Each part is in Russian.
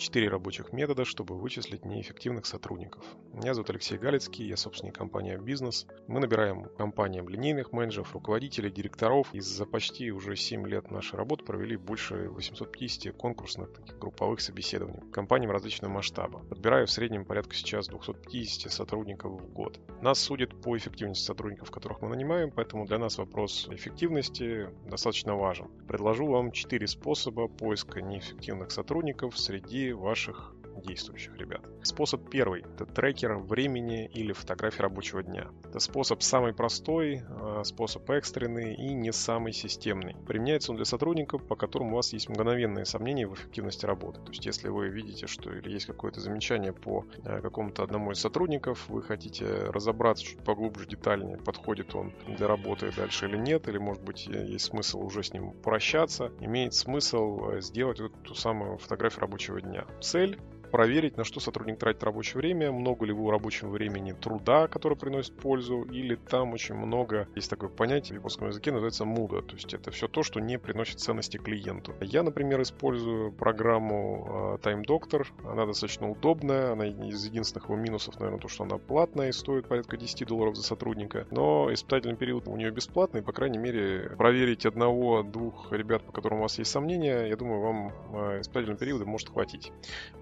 четыре рабочих метода, чтобы вычислить неэффективных сотрудников. Меня зовут Алексей Галицкий, я собственник компании «Бизнес». Мы набираем компаниям линейных менеджеров, руководителей, директоров. И за почти уже 7 лет нашей работы провели больше 850 конкурсных таких групповых собеседований компаниям различного масштаба. Подбираю в среднем порядка сейчас 250 сотрудников в год. Нас судят по эффективности сотрудников, которых мы нанимаем, поэтому для нас вопрос эффективности достаточно важен. Предложу вам 4 способа поиска неэффективных сотрудников среди ваших действующих ребят. Способ первый – это трекер времени или фотографии рабочего дня. Это способ самый простой, а, способ экстренный и не самый системный. Применяется он для сотрудников, по которым у вас есть мгновенные сомнения в эффективности работы. То есть, если вы видите, что или есть какое-то замечание по а, какому-то одному из сотрудников, вы хотите разобраться чуть поглубже, детальнее, подходит он для работы дальше или нет, или, может быть, есть смысл уже с ним прощаться, имеет смысл а, сделать вот ту самую фотографию рабочего дня. Цель проверить, на что сотрудник тратит рабочее время, много ли его рабочего времени труда, который приносит пользу, или там очень много, есть такое понятие в японском языке, называется муда, то есть это все то, что не приносит ценности клиенту. Я, например, использую программу э, Time Doctor, она достаточно удобная, она из единственных его минусов, наверное, то, что она платная и стоит порядка 10 долларов за сотрудника, но испытательный период у нее бесплатный, по крайней мере, проверить одного-двух ребят, по которым у вас есть сомнения, я думаю, вам э, испытательного периода может хватить.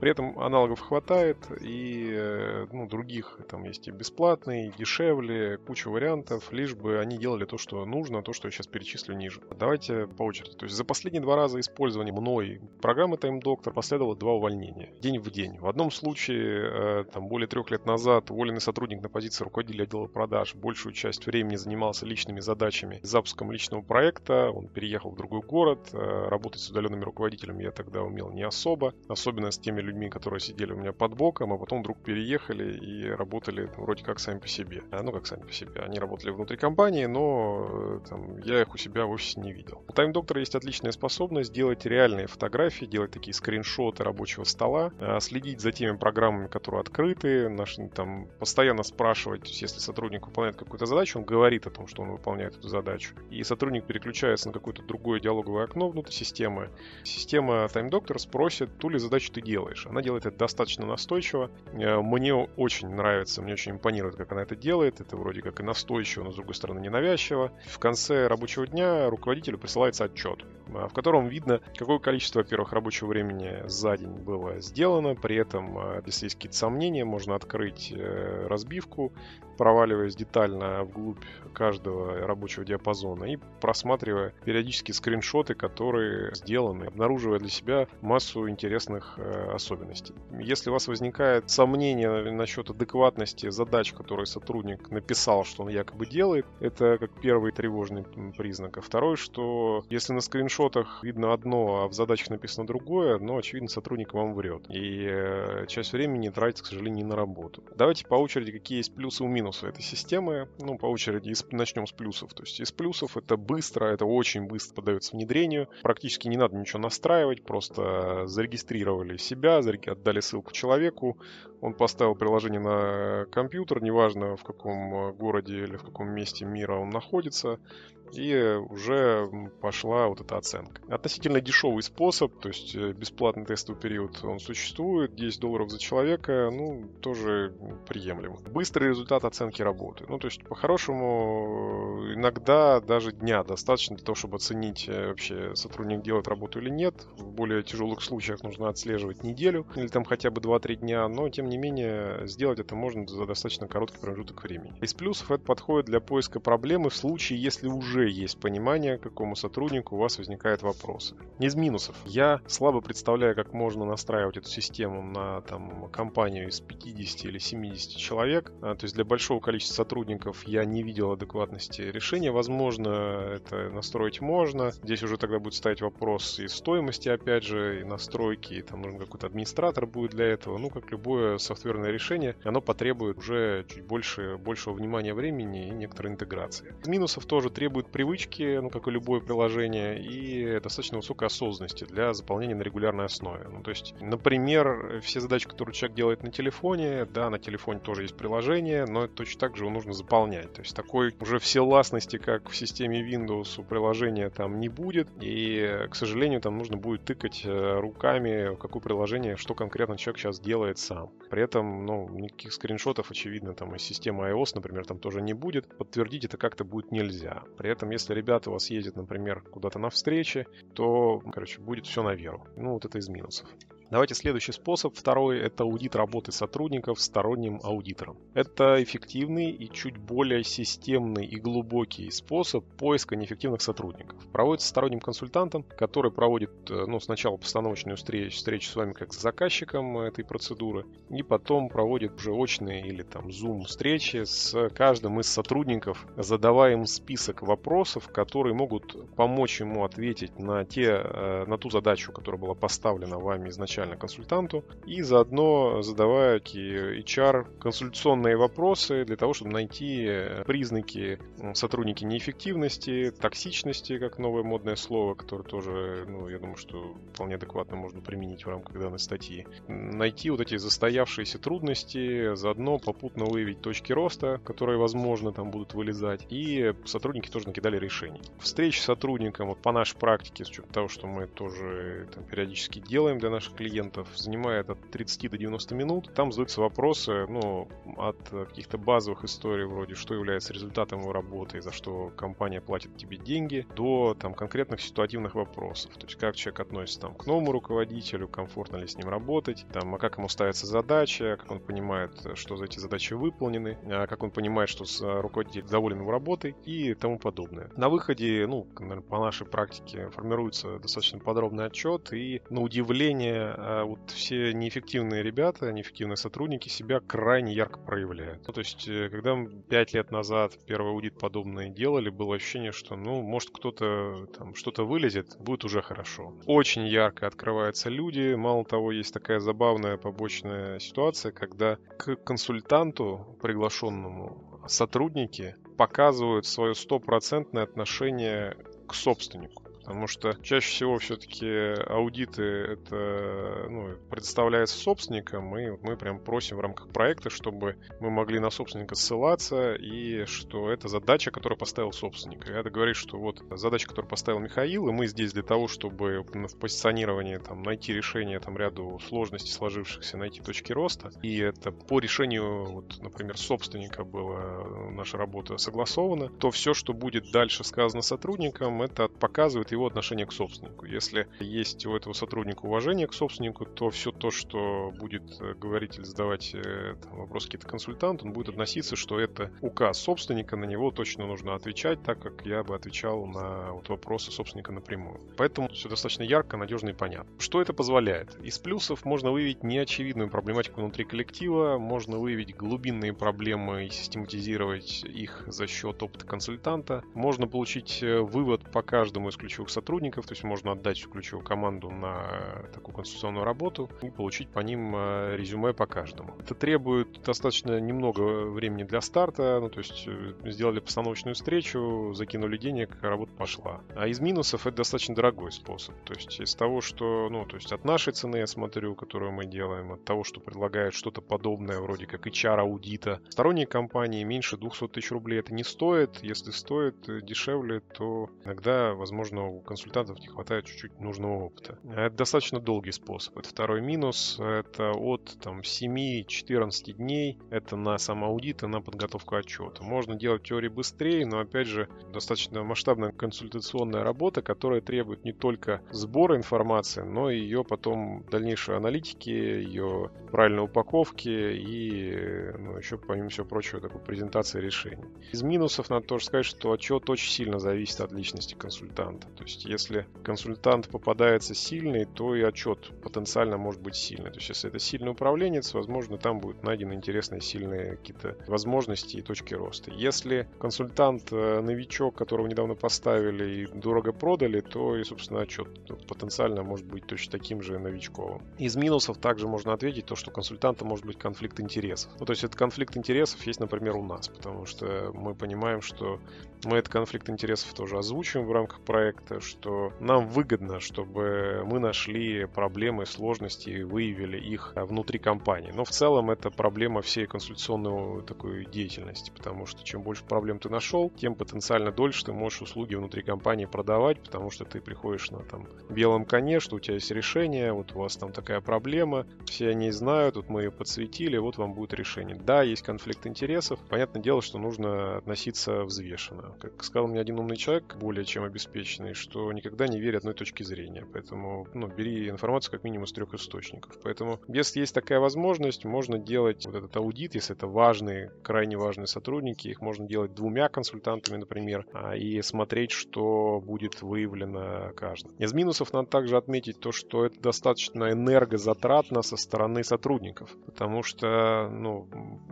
При этом аналогов хватает, и э, ну, других там есть и бесплатные, и дешевле, куча вариантов, лишь бы они делали то, что нужно, то, что я сейчас перечислю ниже. Давайте по очереди. То есть за последние два раза использования мной программы Time Doctor последовало два увольнения. День в день. В одном случае, э, там, более трех лет назад, уволенный сотрудник на позиции руководителя отдела продаж большую часть времени занимался личными задачами, запуском личного проекта, он переехал в другой город, э, работать с удаленными руководителями я тогда умел не особо, особенно с теми людьми, которые которые сидели у меня под боком, а потом вдруг переехали и работали ну, вроде как сами по себе. А, ну, как сами по себе. Они работали внутри компании, но э, там, я их у себя в офисе не видел. У Time Doctor есть отличная способность делать реальные фотографии, делать такие скриншоты рабочего стола, а, следить за теми программами, которые открыты, там, постоянно спрашивать, если сотрудник выполняет какую-то задачу, он говорит о том, что он выполняет эту задачу. И сотрудник переключается на какое-то другое диалоговое окно внутри системы. Система Time Doctor спросит, ту ли задачу ты делаешь. Она делает это достаточно настойчиво. Э, мне очень нравится, мне очень импонирует, как она это делает. Это вроде как и настойчиво, но с другой стороны ненавязчиво. В конце рабочего дня руководителю присылается отчет, в котором видно, какое количество, во-первых, рабочего времени за день было сделано. При этом, э, если есть какие-то сомнения, можно открыть разбивку, проваливаясь детально вглубь каждого рабочего диапазона и просматривая периодически скриншоты, которые сделаны, обнаруживая для себя массу интересных особенностей. Если у вас возникает сомнение насчет адекватности задач, которые сотрудник написал, что он якобы делает, это как первый тревожный признак. А второй, что если на скриншотах видно одно, а в задачах написано другое, ну, очевидно, сотрудник вам врет. И э, часть времени тратится, к сожалению, не на работу. Давайте по очереди, какие есть плюсы и минусы этой системы. Ну, по очереди начнем с плюсов. То есть из плюсов это быстро, это очень быстро подается внедрению. Практически не надо ничего настраивать, просто зарегистрировали себя, отдали ссылку человеку, он поставил приложение на компьютер, неважно в каком городе или в каком месте мира он находится, и уже пошла вот эта оценка. Относительно дешевый способ, то есть э, бесплатный тестовый период, он существует, 10 долларов за человека, ну, тоже приемлем. Быстрый результат оценки работы. Ну, то есть, по-хорошему, иногда даже дня достаточно для того, чтобы оценить э, вообще, сотрудник делает работу или нет. В более тяжелых случаях нужно отслеживать неделю или там хотя бы 2-3 дня, но, тем не менее, сделать это можно за достаточно короткий промежуток времени. Из плюсов это подходит для поиска проблемы в случае, если уже уже есть понимание, какому сотруднику у вас возникают вопросы. Из минусов. Я слабо представляю, как можно настраивать эту систему на там, компанию из 50 или 70 человек. А, то есть для большого количества сотрудников я не видел адекватности решения. Возможно, это настроить можно. Здесь уже тогда будет ставить вопрос и стоимости, опять же, и настройки. И там нужен какой-то администратор будет для этого. Ну, как любое софтверное решение, оно потребует уже чуть больше, большего внимания времени и некоторой интеграции. Из минусов тоже требует к привычке, ну, как и любое приложение, и достаточно высокой осознанности для заполнения на регулярной основе. Ну, то есть, например, все задачи, которые человек делает на телефоне, да, на телефоне тоже есть приложение, но точно так же его нужно заполнять. То есть, такой уже всевластности, как в системе Windows у приложения там не будет, и, к сожалению, там нужно будет тыкать э, руками, какое приложение, что конкретно человек сейчас делает сам. При этом, ну, никаких скриншотов, очевидно, там из системы iOS, например, там тоже не будет. Подтвердить это как-то будет нельзя. При этом, если ребята у вас ездят, например, куда-то на встрече, то, короче, будет все на веру. Ну, вот это из минусов. Давайте следующий способ. Второй – это аудит работы сотрудников сторонним аудитором. Это эффективный и чуть более системный и глубокий способ поиска неэффективных сотрудников. Проводится сторонним консультантом, который проводит э, ну, сначала постановочную встречу, встречу с вами как с заказчиком этой процедуры, и потом проводит уже очные или там Zoom встречи с каждым из сотрудников, задавая им список вопросов, которые могут помочь ему ответить на, те, э, на ту задачу, которая была поставлена вами изначально изначально консультанту, и заодно задавая HR консультационные вопросы для того, чтобы найти э, признаки сотрудники неэффективности, токсичности, как новое модное слово, которое тоже, ну, я думаю, что вполне адекватно можно применить в рамках данной статьи. Найти вот эти застоявшиеся трудности, заодно попутно выявить точки роста, которые, возможно, там будут вылезать, и сотрудники тоже накидали решений. Встречи с сотрудником, вот по нашей практике, с учетом того, что мы тоже там, периодически делаем для наших клиентов, клиентов занимает от 30 до 90 минут. Там задаются вопросы, ну, от каких-то базовых историй вроде, что является результатом его работы за что компания платит тебе деньги, до там конкретных ситуативных вопросов. То есть как человек относится там к новому руководителю, комфортно ли с ним работать, там, а как ему ставятся задачи, как он понимает, что за эти задачи выполнены, а как он понимает, что руководитель доволен его работой и тому подобное. На выходе, ну, по нашей практике формируется достаточно подробный отчет и на удивление а вот все неэффективные ребята, неэффективные сотрудники себя крайне ярко проявляют. Ну, то есть, э, когда 5 лет назад первый аудит подобное делали, было ощущение, что, ну, может, кто-то там что-то вылезет, будет уже хорошо. Очень ярко открываются люди. Мало того, есть такая забавная побочная ситуация, когда к консультанту приглашенному сотрудники показывают свое стопроцентное отношение к собственнику. Потому что чаще всего все-таки аудиты это ну, представляется собственником, и мы прям просим в рамках проекта, чтобы мы могли на собственника ссылаться, и что это задача, которую поставил собственник. И это говорит, что вот задача, которую поставил Михаил, и мы здесь для того, чтобы в позиционировании там, найти решение там, ряду сложностей сложившихся, найти точки роста. И это по решению, вот, например, собственника была наша работа согласована, то все, что будет дальше сказано сотрудникам, это показывает его его отношение к собственнику. Если есть у этого сотрудника уважение к собственнику, то все то, что будет э, говорить или задавать э, там, вопрос какие-то консультант, он будет относиться, что это указ собственника, на него точно нужно отвечать, так как я бы отвечал на вот вопросы собственника напрямую. Поэтому все достаточно ярко, надежно и понятно. Что это позволяет? Из плюсов можно выявить неочевидную проблематику внутри коллектива, можно выявить глубинные проблемы и систематизировать их за счет опыта консультанта, можно получить э, вывод по каждому из ключевых ключевых сотрудников, то есть можно отдать всю ключевую команду на такую конституционную работу и получить по ним э, резюме по каждому. Это требует достаточно немного времени для старта, ну то есть э, сделали постановочную встречу, закинули денег, работа пошла. А из минусов это достаточно дорогой способ, то есть из того, что, ну то есть от нашей цены я смотрю, которую мы делаем, от того, что предлагают что-то подобное, вроде как HR-аудита, сторонние компании меньше 200 тысяч рублей это не стоит, если стоит э, дешевле, то иногда, возможно, консультантов не хватает чуть-чуть нужного опыта. Это достаточно долгий способ. Это второй минус. Это от там, 7-14 дней. Это на самоаудит и на подготовку отчета. Можно делать теории быстрее, но опять же достаточно масштабная консультационная работа, которая требует не только сбора информации, но и ее потом дальнейшей аналитики, ее правильной упаковки и ну, еще, помимо всего прочего, такой презентации решений. Из минусов надо тоже сказать, что отчет очень сильно зависит от личности консультанта. То есть, если консультант попадается сильный, то и отчет потенциально может быть сильный. То есть, если это сильный управленец, возможно, там будут найдены интересные, сильные какие-то возможности и точки роста. Если консультант э, новичок, которого недавно поставили и дорого продали, то и, собственно, отчет потенциально может быть точно таким же новичковым. Из минусов также можно ответить то, что консультанта может быть конфликт интересов. Ну, то есть, этот конфликт интересов есть, например, у нас, потому что мы понимаем, что Мы этот конфликт интересов тоже озвучиваем в рамках проекта, что нам выгодно, чтобы мы нашли проблемы, сложности и выявили их внутри компании. Но в целом это проблема всей консультационной такой деятельности, потому что чем больше проблем ты нашел, тем потенциально дольше ты можешь услуги внутри компании продавать, потому что ты приходишь на там белом коне, что у тебя есть решение, вот у вас там такая проблема, все они знают, вот мы ее подсветили, вот вам будет решение. Да, есть конфликт интересов, понятное дело, что нужно относиться взвешенно. Как сказал мне один умный человек, более чем обеспеченный, что никогда не верь одной точки зрения, поэтому ну, бери информацию как минимум с трех источников. Поэтому если есть такая возможность, можно делать вот этот аудит, если это важные, крайне важные сотрудники, их можно делать двумя консультантами, например, а, и смотреть, что будет выявлено каждым. Из минусов надо также отметить то, что это достаточно энергозатратно со стороны сотрудников, потому что ну,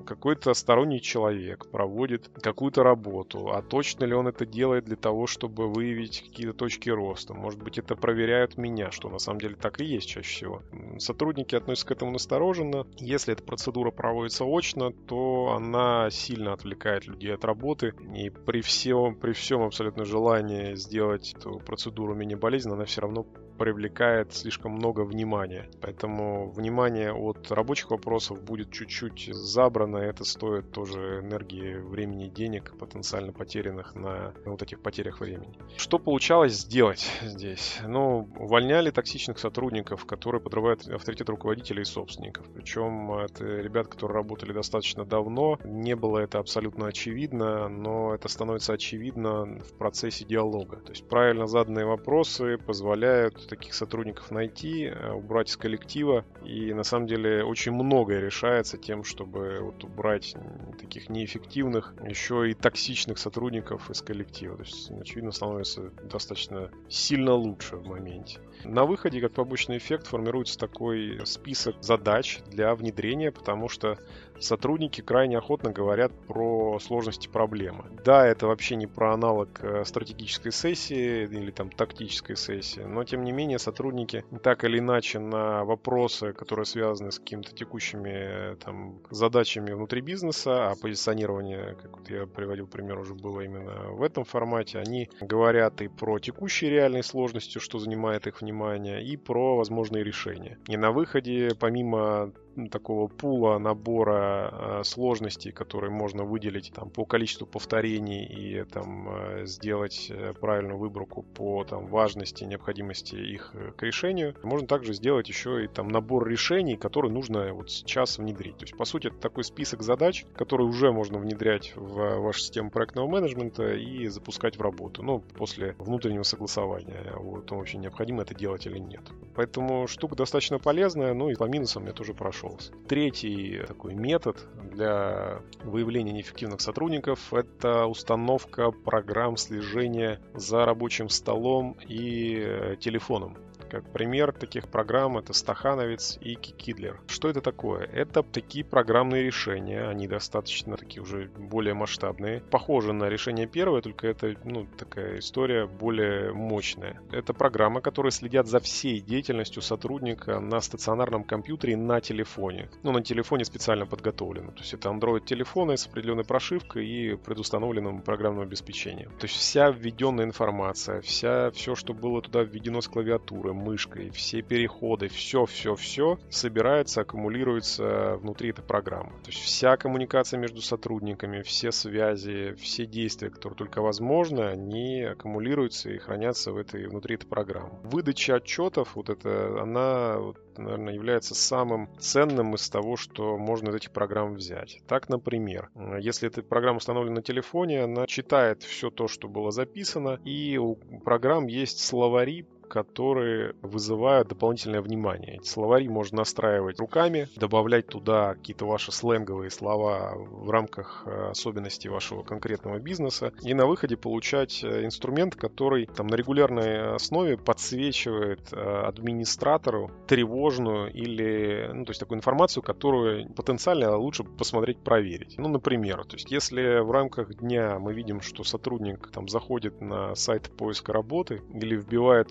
какой-то сторонний человек проводит какую-то работу, а точно ли он это делает для того, чтобы выявить какие-то точки роста. Может быть, это проверяют меня, что на самом деле так и есть чаще всего. Сотрудники относятся к этому настороженно. Если эта процедура проводится очно, то она сильно отвлекает людей от работы. И при всем, при всем абсолютно желании сделать эту процедуру менее болезненной, она все равно привлекает слишком много внимания. Поэтому внимание от рабочих вопросов будет чуть-чуть забрано. Это стоит тоже энергии, времени, денег, потенциально потерянных на вот этих потерях времени. Что получалось сделать здесь? Ну, увольняли токсичных сотрудников, которые подрывают авторитет руководителей и собственников. Причем это ребят, которые работали достаточно давно. Не было это абсолютно очевидно, но это становится очевидно в процессе диалога. То есть правильно заданные вопросы позволяют таких сотрудников найти, э, убрать из коллектива. И на самом деле очень многое решается тем, чтобы вот убрать таких неэффективных, еще и токсичных сотрудников из коллектива. То есть, очевидно, становится достаточно сильно лучше в моменте. На выходе, как побочный эффект, формируется такой список задач для внедрения, потому что сотрудники крайне охотно говорят про сложности проблемы. Да, это вообще не про аналог э, стратегической сессии или там тактической сессии, но тем не менее сотрудники так или иначе на вопросы, которые связаны с какими-то текущими э, там задачами внутри бизнеса, а позиционирование, как вот я приводил пример, уже было именно в этом формате, они говорят и про текущие реальные сложности, что занимает их внимание, и про возможные решения. И на выходе, помимо такого пула набора э, сложностей, которые можно выделить там, по количеству повторений и там, э, сделать э, правильную выборку по там, важности, необходимости их к решению. Можно также сделать еще и там, набор решений, которые нужно вот сейчас внедрить. То есть, по сути, это такой список задач, которые уже можно внедрять в вашу систему проектного менеджмента и запускать в работу. Ну, после внутреннего согласования, вот, вообще необходимо это делать или нет. Поэтому штука достаточно полезная, ну и по минусам я тоже прошел нашелся. Третий такой метод для выявления неэффективных сотрудников – это установка программ слежения за рабочим столом и э, телефоном. Как пример таких программ это Стахановец и Кикидлер. Что это такое? Это такие программные решения, они достаточно такие уже более масштабные. Похожи на решение первое, только это ну, такая история более мощная. Это программа, которые следят за всей деятельностью сотрудника на стационарном компьютере на телефоне. Ну, на телефоне специально подготовлено. То есть это Android-телефоны с определенной прошивкой и предустановленным программным обеспечением. То есть вся введенная информация, вся, все, что было туда введено с клавиатуры, мышкой, все переходы, все-все-все собирается, аккумулируется внутри этой программы. То есть вся коммуникация между сотрудниками, все связи, все действия, которые только возможны, они аккумулируются и хранятся в этой, внутри этой программы. Выдача отчетов, вот это, она наверное, является самым ценным из того, что можно из этих программ взять. Так, например, если эта программа установлена на телефоне, она читает все то, что было записано, и у программ есть словари которые вызывают дополнительное внимание. Эти словари можно настраивать руками, добавлять туда какие-то ваши сленговые слова в рамках э, особенностей вашего конкретного бизнеса и на выходе получать э, инструмент, который там на регулярной основе подсвечивает э, администратору тревожную или, ну, то есть такую информацию, которую потенциально лучше посмотреть, проверить. Ну, например, то есть если в рамках дня мы видим, что сотрудник там заходит на сайт поиска работы или вбивает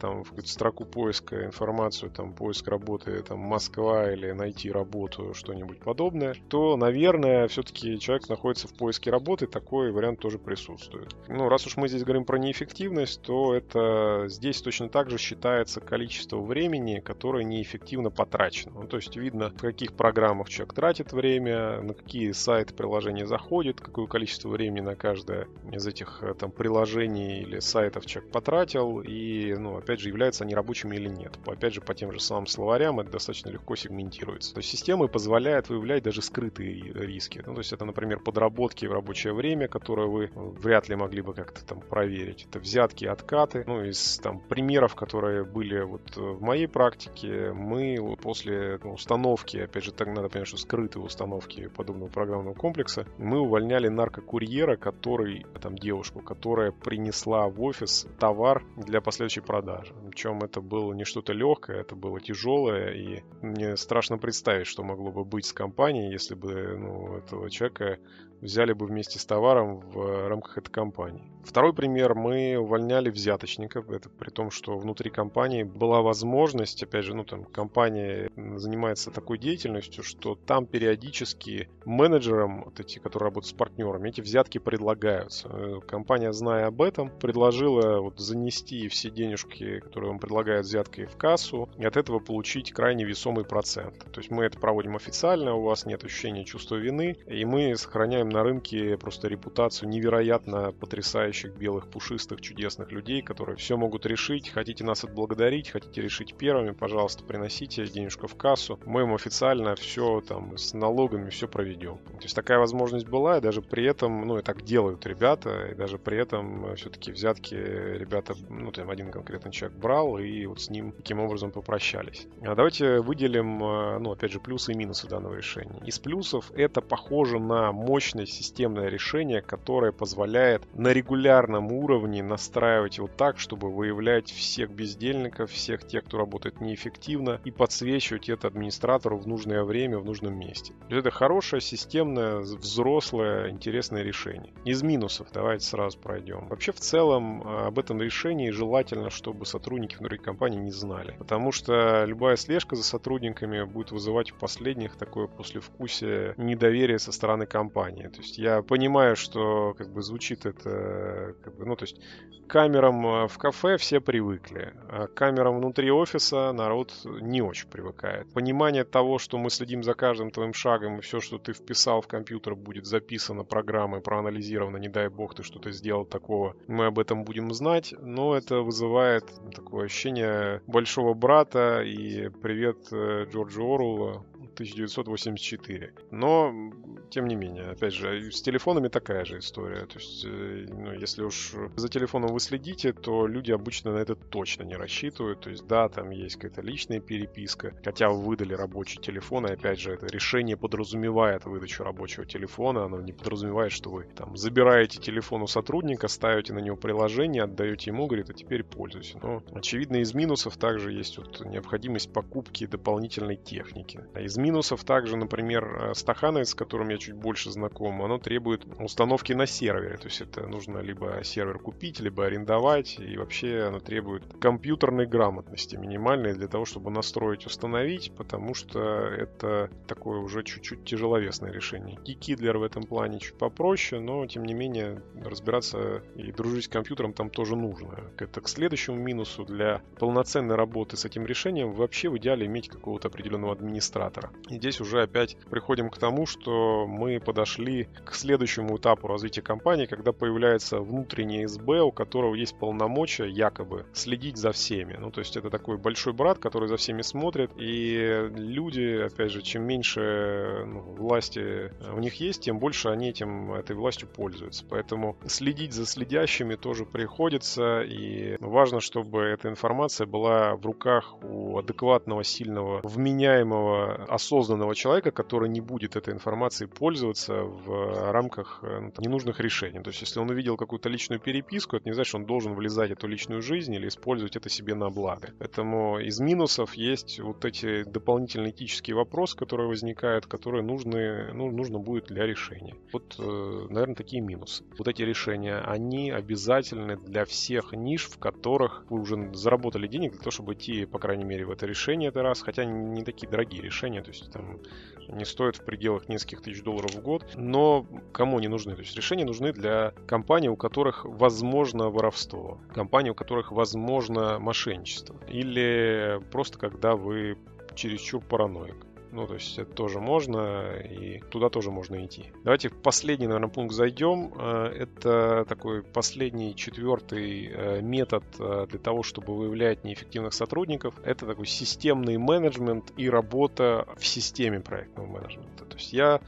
там в строку поиска информацию, там поиск работы, там Москва или найти работу, что-нибудь подобное, то, наверное, все-таки человек находится в поиске работы, такой вариант тоже присутствует. Ну, раз уж мы здесь говорим про неэффективность, то это здесь точно так же считается количество времени, которое неэффективно потрачено. Ну, то есть видно, в каких программах человек тратит время, на какие сайты приложения заходит, какое количество времени на каждое из этих э, там приложений или сайтов человек потратил, и, ну, опять же, являются они рабочими или нет. Опять же, по тем же самым словарям это достаточно легко сегментируется. То есть система позволяет выявлять даже скрытые риски. Ну, то есть это, например, подработки в рабочее время, которые вы вряд ли могли бы как-то там проверить. Это взятки, откаты. Ну, из там примеров, которые были вот в моей практике, мы после ну, установки, опять же, так надо понять, что скрытые установки подобного программного комплекса, мы увольняли наркокурьера, который, там, девушку, которая принесла в офис товар для последующей продажи. Причем это было не что-то легкое, это было тяжелое, и мне страшно представить, что могло бы быть с компанией, если бы ну, этого человека взяли бы вместе с товаром в рамках этой компании. Второй пример. Мы увольняли взяточников. Это при том, что внутри компании была возможность, опять же, ну там компания занимается такой деятельностью, что там периодически менеджерам, вот эти, которые работают с партнерами, эти взятки предлагаются. Э, компания, зная об этом, предложила вот занести все денежки, которые вам предлагают взяткой в кассу, и от этого получить крайне весомый процент. То есть мы это проводим официально, у вас нет ощущения чувства вины, и мы сохраняем на рынке просто репутацию невероятно потрясающих белых пушистых чудесных людей, которые все могут решить. Хотите нас отблагодарить, хотите решить первыми, пожалуйста, приносите денежку в кассу. Мы им официально все там с налогами все проведем. То есть такая возможность была, и даже при этом, ну и так делают ребята, и даже при этом все-таки взятки ребята, ну там один конкретный человек брал, и вот с ним таким образом попрощались. А давайте выделим, э, ну опять же, плюсы и минусы данного решения. Из плюсов это похоже на мощность мощное системное решение, которое позволяет на регулярном уровне настраивать его так, чтобы выявлять всех бездельников, всех тех, кто работает неэффективно, и подсвечивать это администратору в нужное время, в нужном месте. Это хорошее, системное, взрослое, интересное решение. Из минусов давайте сразу пройдем. Вообще в целом а, об этом решении желательно, чтобы сотрудники внутри компании не знали. Потому что любая слежка за сотрудниками будет вызывать у последних такое послевкусие недоверия со стороны компании. То есть я понимаю, что как бы звучит это, как бы, ну то есть камерам э, в кафе все привыкли, а к камерам внутри офиса народ не очень привыкает. Понимание того, что мы следим за каждым твоим шагом и все, что ты вписал в компьютер, будет записано программой, проанализировано, не дай бог ты что-то сделал такого, мы об этом будем знать, но это вызывает такое ощущение большого брата и привет э, Джорджу Оруэллу 1984. Но, тем не менее, опять же, с телефонами такая же история. То есть, э, ну, если уж за телефоном вы следите, то люди обычно на это точно не рассчитывают. То есть, да, там есть какая-то личная переписка, хотя вы выдали рабочий телефон, и опять же, это решение подразумевает выдачу рабочего телефона, оно не подразумевает, что вы там забираете телефон у сотрудника, ставите на него приложение, отдаете ему, говорит, а теперь пользуйся. Но, очевидно, из минусов также есть вот необходимость покупки дополнительной техники. А из минусов также, например, э, Стахановец, с которым я чуть больше знаком, оно требует установки на сервере. То есть это нужно либо сервер купить, либо арендовать. И вообще оно требует компьютерной грамотности минимальной для того, чтобы настроить, установить, потому что это такое уже чуть-чуть тяжеловесное решение. Кикидлер в этом плане чуть попроще, но тем не менее разбираться и дружить с компьютером там тоже нужно. Это к следующему минусу для полноценной работы с этим решением вообще в идеале иметь какого-то определенного администратора. И здесь уже опять приходим к тому, что мы подошли к следующему этапу развития компании, когда появляется внутренний СБ, у которого есть полномочия якобы следить за всеми. Ну, то есть это такой большой брат, который за всеми смотрит, и люди, опять же, чем меньше ну, власти у них есть, тем больше они этим, этой властью пользуются. Поэтому следить за следящими тоже приходится, и важно, чтобы эта информация была в руках у адекватного, сильного, вменяемого, осознанного человека, который не будет этой информацией пользоваться в рамках э, ну, ненужных решений. То есть, если он увидел какую-то личную переписку, это не значит, что он должен влезать в эту личную жизнь или использовать это себе на благо. Поэтому из минусов есть вот эти дополнительные этические вопросы, которые возникают, которые нужны, ну, нужно будет для решения. Вот, э, наверное, такие минусы. Вот эти решения, они обязательны для всех ниш, в которых вы уже заработали денег для того, чтобы идти, по крайней мере, в это решение это раз, хотя не такие дорогие решения, то есть там не стоят в пределах нескольких тысяч долларов в год, но кому они нужны? То есть решения нужны для компаний, у которых возможно воровство, компаний, у которых возможно мошенничество, или просто когда вы чересчур параноик. Ну, то есть это тоже можно, и туда тоже можно идти. Давайте в последний, наверное, пункт зайдем. Э, это такой последний, четвертый э, метод э, для того, чтобы выявлять неэффективных сотрудников. Это такой системный менеджмент и работа в системе проектного менеджмента. То есть я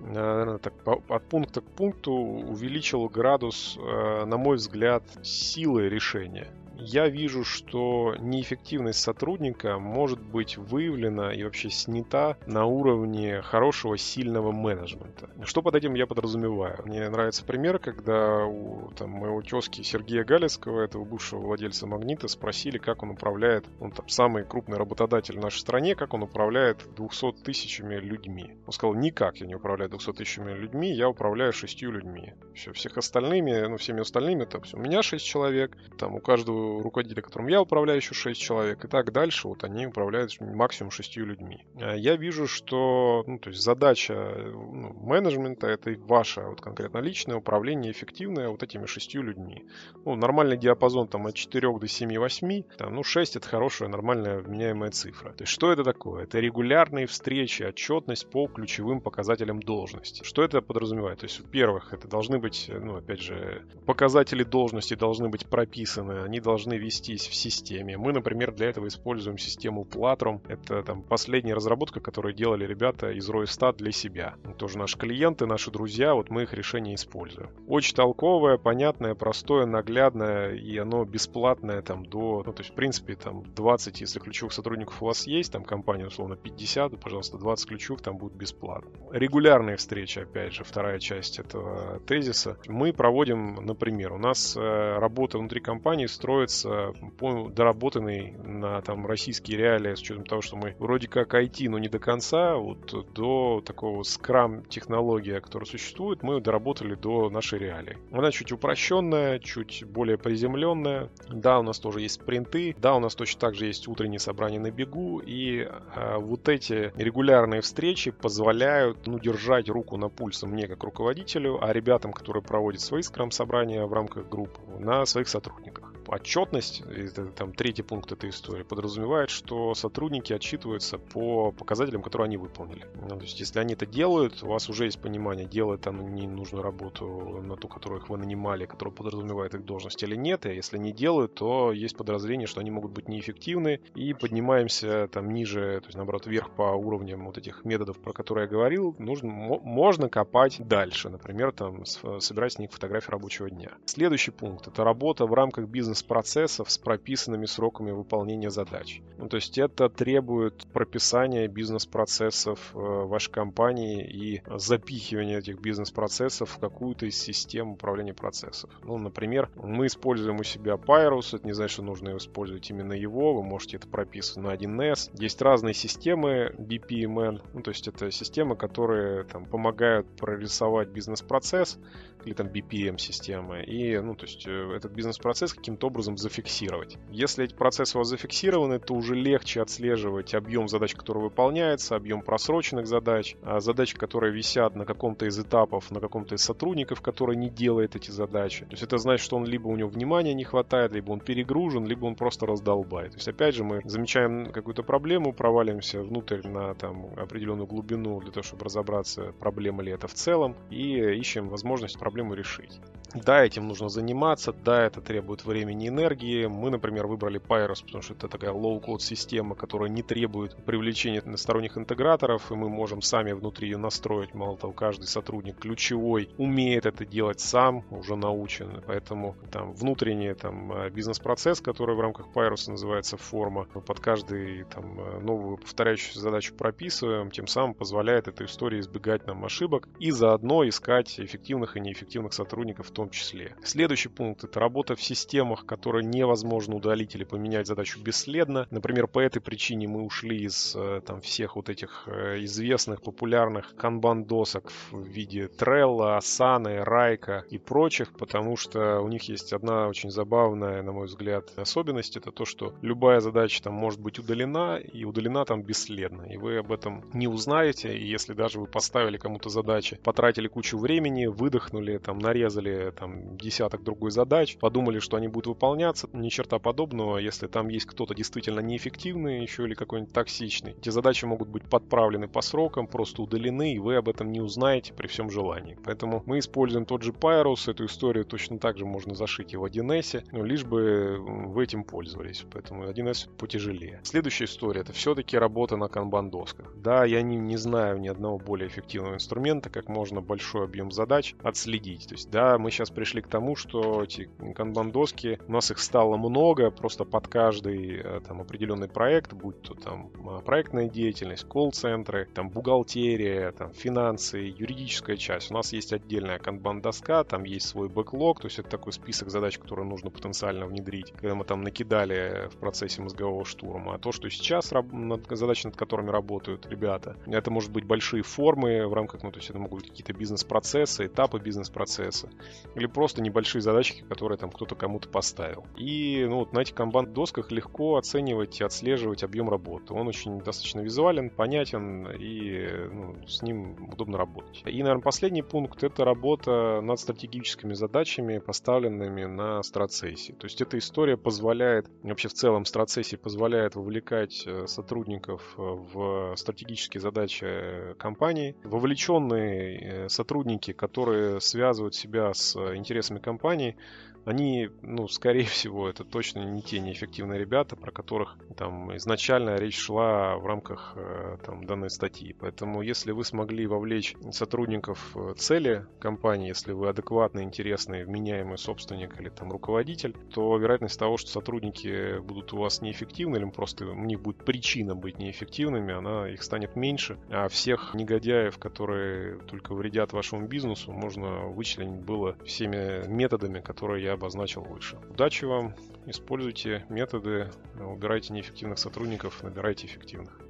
наверное, так, от пункта к пункту увеличил градус, на мой взгляд, силы решения я вижу, что неэффективность сотрудника может быть выявлена и вообще снята на уровне хорошего, сильного менеджмента. Что под этим я подразумеваю? Мне нравится пример, когда у там, моего тезки Сергея Галецкого, этого бывшего владельца Магнита, спросили, как он управляет, он там самый крупный работодатель в нашей стране, как он управляет 200 тысячами людьми. Он сказал, никак я не управляю 200 тысячами людьми, я управляю шестью людьми. Все, всех остальными, ну, всеми остальными, там, у меня шесть человек, там у каждого руководителя, которым я управляю, еще 6 человек, и так дальше, вот они управляют максимум 6 людьми. А я вижу, что ну, то есть задача ну, менеджмента это ваша вот конкретно личное управление эффективное вот этими шестью людьми. Ну, нормальный диапазон там от 4 до 7-8, там, ну 6 это хорошая, нормальная вменяемая цифра. То есть что это такое? Это регулярные встречи, отчетность по ключевым показателям должности. Что это подразумевает? То есть, во-первых, это должны быть, ну, опять же, показатели должности должны быть прописаны, они должны должны вестись в системе. Мы, например, для этого используем систему Platrum. Это там последняя разработка, которую делали ребята из Roystat для себя. Тоже наши клиенты, наши друзья, вот мы их решения используем. Очень толковое, понятное, простое, наглядное, и оно бесплатное там до, ну, то есть, в принципе, там 20, если ключевых сотрудников у вас есть, там компания, условно, 50, пожалуйста, 20 ключевых там будут бесплатно. Регулярные встречи, опять же, вторая часть этого тезиса. Мы проводим, например, у нас э, работа внутри компании строит строится по доработанный на там российские реалии, с учетом того, что мы вроде как IT, но не до конца, вот до такого скрам технология, которая существует, мы доработали до нашей реалии. Она чуть упрощенная, чуть более приземленная. Да, у нас тоже есть спринты, да, у нас точно так же есть утренние собрания на бегу, и а, вот эти регулярные встречи позволяют ну, держать руку на пульсе мне как руководителю, а ребятам, которые проводят свои скрам-собрания в рамках групп, на своих сотрудниках отчетность, это там третий пункт этой истории, подразумевает, что сотрудники отчитываются по показателям, которые они выполнили. Ну, то есть, если они это делают, у вас уже есть понимание, делают они ненужную работу на ту, которую их вы нанимали, которая подразумевает их должность или нет, и если не делают, то есть подозрение, что они могут быть неэффективны, и поднимаемся там ниже, то есть, наоборот, вверх по уровням вот этих методов, про которые я говорил, нужно, можно копать дальше, например, там, собирать с них фотографии рабочего дня. Следующий пункт — это работа в рамках бизнеса бизнес-процессов с прописанными сроками выполнения задач. Ну, то есть это требует прописания бизнес-процессов э, вашей компании и запихивания этих бизнес-процессов в какую-то из систем управления процессов. Ну, например, мы используем у себя Pyrus, это не значит, что нужно использовать именно его, вы можете это прописать на 1С. Есть разные системы BPMN, ну, то есть это системы, которые там, помогают прорисовать бизнес-процесс, или там BPM-системы, и, ну, то есть э, этот бизнес-процесс каким-то образом зафиксировать. Если эти процессы у вас зафиксированы, то уже легче отслеживать объем задач, которые выполняются, объем просроченных задач, а задачи, которые висят на каком-то из этапов, на каком-то из сотрудников, который не делает эти задачи. То есть это значит, что он либо у него внимания не хватает, либо он перегружен, либо он просто раздолбает. То есть опять же мы замечаем какую-то проблему, проваливаемся внутрь на там определенную глубину для того, чтобы разобраться, проблема ли это в целом, и ищем возможность проблему решить. Да, этим нужно заниматься, да, это требует времени и энергии. Мы, например, выбрали Pyros, потому что это такая low-code система, которая не требует привлечения сторонних интеграторов, и мы можем сами внутри ее настроить. Мало того, каждый сотрудник ключевой умеет это делать сам, уже научен. Поэтому там внутренний там, э, бизнес-процесс, который в рамках Pyros называется форма, мы под каждый там, э, новую повторяющуюся задачу прописываем, тем самым позволяет этой истории избегать нам ошибок и заодно искать эффективных и неэффективных сотрудников в том числе. Следующий пункт — это работа в системах, которые невозможно удалить или поменять задачу бесследно. Например, по этой причине мы ушли из э, там, всех вот этих известных, популярных канбан-досок в виде Trello, Asana, Райка и прочих, потому что у них есть одна очень забавная, на мой взгляд, особенность. Это то, что любая задача там может быть удалена, и удалена там бесследно. И вы об этом не узнаете. И если даже вы поставили кому-то задачи, потратили кучу времени, выдохнули, там, нарезали там десяток другой задач, подумали, что они будут выполняться, ни черта подобного. Если там есть кто-то действительно неэффективный еще или какой-нибудь токсичный, эти задачи могут быть подправлены по срокам, просто удалены, и вы об этом не узнаете при всем желании. Поэтому мы используем тот же Pyrus, эту историю точно так же можно зашить и в 1С, но лишь бы вы этим пользовались. Поэтому 1С потяжелее. Следующая история это все-таки работа на канбан-досках. Да, я не, не знаю ни одного более эффективного инструмента, как можно большой объем задач отследить. То есть, да, мы сейчас пришли к тому, что эти канбан-доски, у нас их стало много, просто под каждый э, там определенный проект, будь то там а, проектная деятельность, колл-центры, там бухгалтерия, там финансы, юридическая часть. У нас есть отдельная канбан-доска, там есть свой бэклог, то есть это такой список задач, которые нужно потенциально внедрить, когда мы там накидали в процессе мозгового штурма. А то, что сейчас задачи, над которыми работают ребята, это может быть большие формы в рамках, ну, то есть это могут быть какие-то бизнес-процессы, этапы бизнес-процесса, или просто небольшие задачки, которые там кто-то кому-то поставил. И ну, вот на этих канбан-досках легко оценивать и отслеживать объем работы. Он очень достаточно визуален, понятен, и ну, с ним удобно работать. И, наверное, последний пункт — это работа над стратегическими задачами, поставленными на страцессии. То есть эта история позволяет, вообще в целом страцессии позволяет вовлекать э, сотрудников э, в стратегические задачи э, компании. Вовлеченные сотрудники, которые связывают себя с интересами компании, они, ну, скорее всего, это точно не те неэффективные ребята, про которых там изначально речь шла в рамках э, там, данной статьи. Поэтому, если вы смогли вовлечь сотрудников в цели компании, если вы адекватный, интересный, вменяемый собственник или там руководитель, то вероятность того, что сотрудники будут у вас неэффективны, или просто у них будет причина быть неэффективными, она их станет меньше. А всех негодяев, которые только вредят вашему бизнесу, можно вычленить было всеми методами, которые я обозначил выше. Удачи вам, используйте методы, убирайте неэффективных сотрудников, набирайте эффективных.